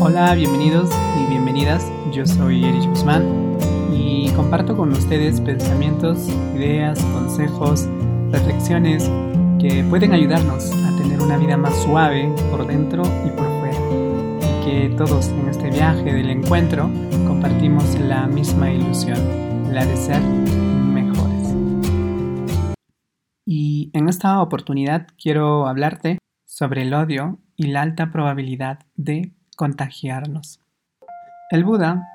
Hola, bienvenidos y bienvenidas. Yo soy Erich Guzmán y comparto con ustedes pensamientos, ideas, consejos, reflexiones que pueden ayudarnos a tener una vida más suave por dentro y por fuera. Y que todos en este viaje del encuentro compartimos la misma ilusión, la de ser mejores. Y en esta oportunidad quiero hablarte sobre el odio y la alta probabilidad de contagiarnos. El Buda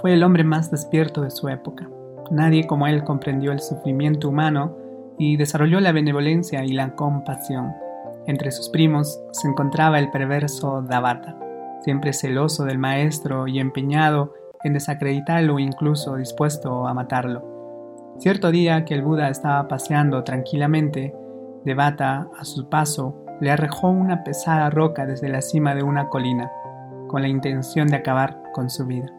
fue el hombre más despierto de su época. Nadie como él comprendió el sufrimiento humano y desarrolló la benevolencia y la compasión. Entre sus primos se encontraba el perverso Davata, siempre celoso del maestro y empeñado en desacreditarlo incluso dispuesto a matarlo. Cierto día que el Buda estaba paseando tranquilamente, Devata, a su paso, le arrojó una pesada roca desde la cima de una colina, con la intención de acabar con su vida.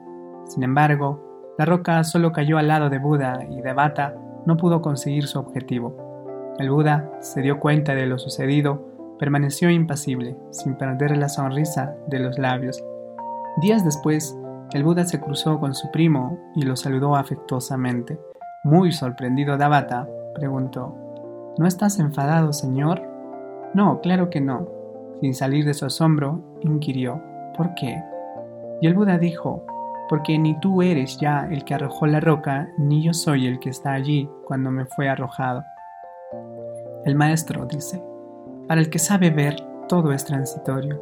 Sin embargo, la roca solo cayó al lado de Buda y Devata no pudo conseguir su objetivo. El Buda se dio cuenta de lo sucedido, permaneció impasible, sin perder la sonrisa de los labios. Días después, el Buda se cruzó con su primo y lo saludó afectuosamente. Muy sorprendido Devata preguntó, ¿No estás enfadado, señor? No, claro que no. Sin salir de su asombro, inquirió, ¿por qué? Y el Buda dijo, porque ni tú eres ya el que arrojó la roca, ni yo soy el que está allí cuando me fue arrojado. El maestro dice, para el que sabe ver, todo es transitorio,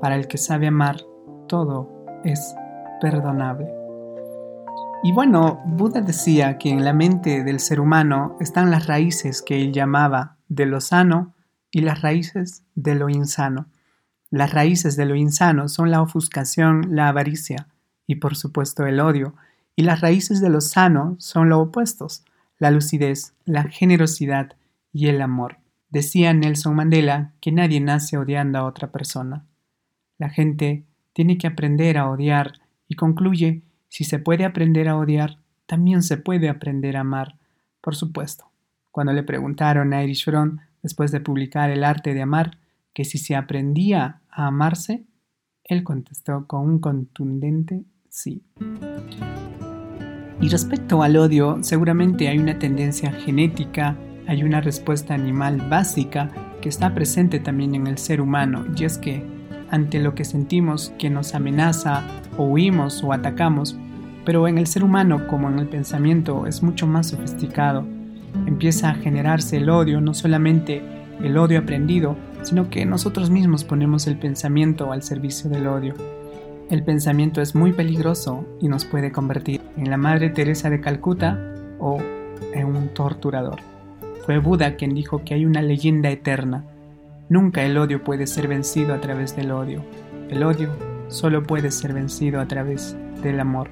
para el que sabe amar, todo es perdonable. Y bueno, Buda decía que en la mente del ser humano están las raíces que él llamaba de lo sano y las raíces de lo insano. Las raíces de lo insano son la ofuscación, la avaricia y por supuesto el odio, y las raíces de lo sano son lo opuestos, la lucidez, la generosidad y el amor. Decía Nelson Mandela que nadie nace odiando a otra persona. La gente tiene que aprender a odiar y concluye, si se puede aprender a odiar, también se puede aprender a amar, por supuesto. Cuando le preguntaron a Erich Fromm después de publicar El arte de amar, que si se aprendía a amarse, él contestó con un contundente sí. Y respecto al odio, seguramente hay una tendencia genética, hay una respuesta animal básica que está presente también en el ser humano, y es que ante lo que sentimos que nos amenaza, o huimos o atacamos, pero en el ser humano como en el pensamiento es mucho más sofisticado empieza a generarse el odio, no solamente el odio aprendido, sino que nosotros mismos ponemos el pensamiento al servicio del odio. El pensamiento es muy peligroso y nos puede convertir en la Madre Teresa de Calcuta o en un torturador. Fue Buda quien dijo que hay una leyenda eterna. Nunca el odio puede ser vencido a través del odio. El odio solo puede ser vencido a través del amor.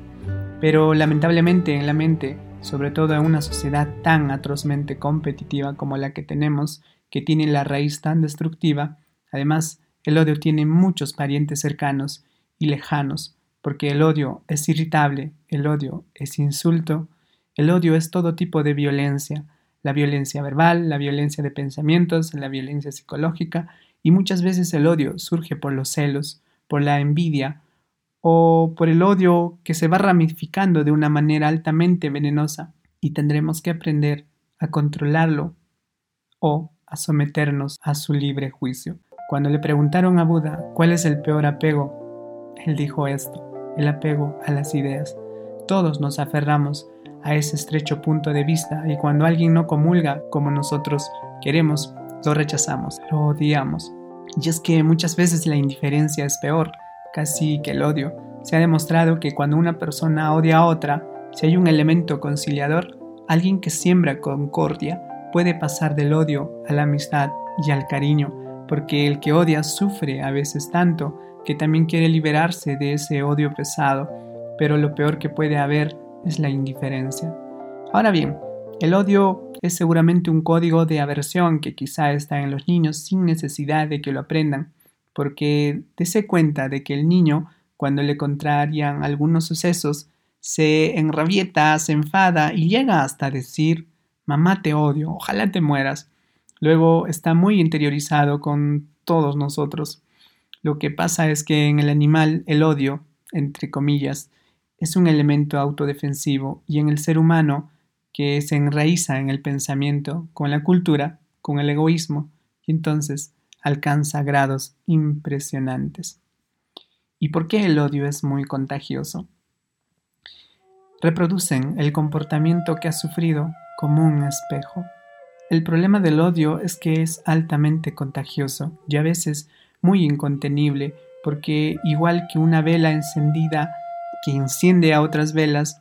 Pero lamentablemente en la mente sobre todo en una sociedad tan atrozmente competitiva como la que tenemos, que tiene la raíz tan destructiva, además el odio tiene muchos parientes cercanos y lejanos, porque el odio es irritable, el odio es insulto, el odio es todo tipo de violencia, la violencia verbal, la violencia de pensamientos, la violencia psicológica, y muchas veces el odio surge por los celos, por la envidia, o por el odio que se va ramificando de una manera altamente venenosa y tendremos que aprender a controlarlo o a someternos a su libre juicio. Cuando le preguntaron a Buda cuál es el peor apego, él dijo esto, el apego a las ideas. Todos nos aferramos a ese estrecho punto de vista y cuando alguien no comulga como nosotros queremos, lo rechazamos, lo odiamos. Y es que muchas veces la indiferencia es peor casi que el odio. Se ha demostrado que cuando una persona odia a otra, si hay un elemento conciliador, alguien que siembra concordia puede pasar del odio a la amistad y al cariño, porque el que odia sufre a veces tanto que también quiere liberarse de ese odio pesado, pero lo peor que puede haber es la indiferencia. Ahora bien, el odio es seguramente un código de aversión que quizá está en los niños sin necesidad de que lo aprendan, porque dése cuenta de que el niño, cuando le contrarian algunos sucesos, se enrabieta, se enfada y llega hasta decir, mamá te odio, ojalá te mueras. Luego está muy interiorizado con todos nosotros. Lo que pasa es que en el animal el odio, entre comillas, es un elemento autodefensivo y en el ser humano, que se enraiza en el pensamiento, con la cultura, con el egoísmo, y entonces alcanza grados impresionantes. ¿Y por qué el odio es muy contagioso? Reproducen el comportamiento que ha sufrido como un espejo. El problema del odio es que es altamente contagioso y a veces muy incontenible, porque igual que una vela encendida que enciende a otras velas,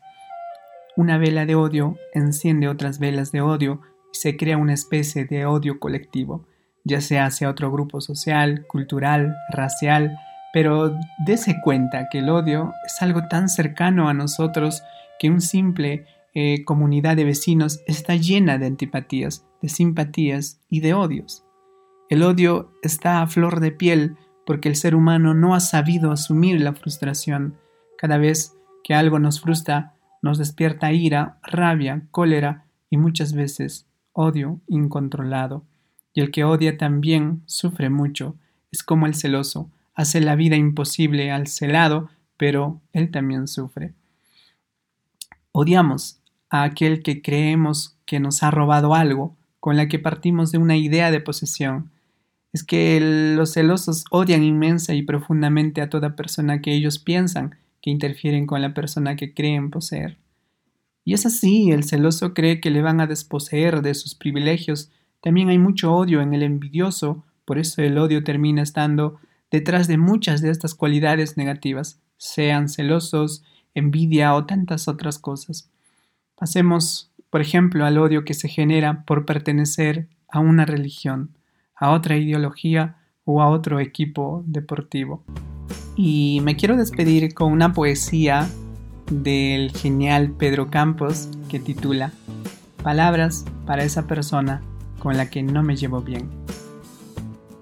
una vela de odio enciende otras velas de odio y se crea una especie de odio colectivo, ya sea hacia otro grupo social, cultural, racial, pero dése cuenta que el odio es algo tan cercano a nosotros que un simple eh, comunidad de vecinos está llena de antipatías, de simpatías y de odios. El odio está a flor de piel porque el ser humano no ha sabido asumir la frustración. Cada vez que algo nos frustra, nos despierta ira, rabia, cólera y muchas veces odio incontrolado. Y el que odia también sufre mucho. Es como el celoso, hace la vida imposible al celado, pero él también sufre. Odiamos a aquel que creemos que nos ha robado algo, con la que partimos de una idea de posesión. Es que los celosos odian inmensa y profundamente a toda persona que ellos piensan que interfieren con la persona que creen poseer. Y es así, el celoso cree que le van a desposeer de sus privilegios. También hay mucho odio en el envidioso, por eso el odio termina estando detrás de muchas de estas cualidades negativas, sean celosos, envidia o tantas otras cosas. Pasemos, por ejemplo, al odio que se genera por pertenecer a una religión, a otra ideología o a otro equipo deportivo. Y me quiero despedir con una poesía del genial Pedro Campos que titula Palabras para esa persona con la que no me llevo bien.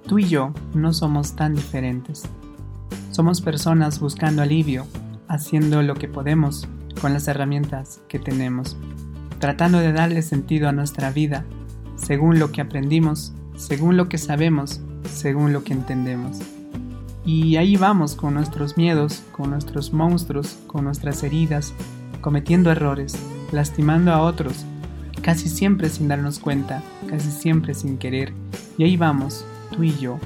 Tú y yo no somos tan diferentes. Somos personas buscando alivio haciendo lo que podemos con las herramientas que tenemos, tratando de darle sentido a nuestra vida, según lo que aprendimos, según lo que sabemos, según lo que entendemos. Y ahí vamos con nuestros miedos, con nuestros monstruos, con nuestras heridas, cometiendo errores, lastimando a otros, casi siempre sin darnos cuenta, casi siempre sin querer. Y ahí vamos, tú y yo,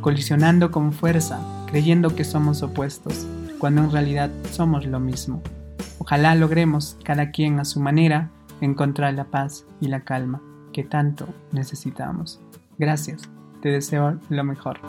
colisionando con fuerza, creyendo que somos opuestos, cuando en realidad somos lo mismo. Ojalá logremos, cada quien a su manera, encontrar la paz y la calma que tanto necesitamos. Gracias, te deseo lo mejor.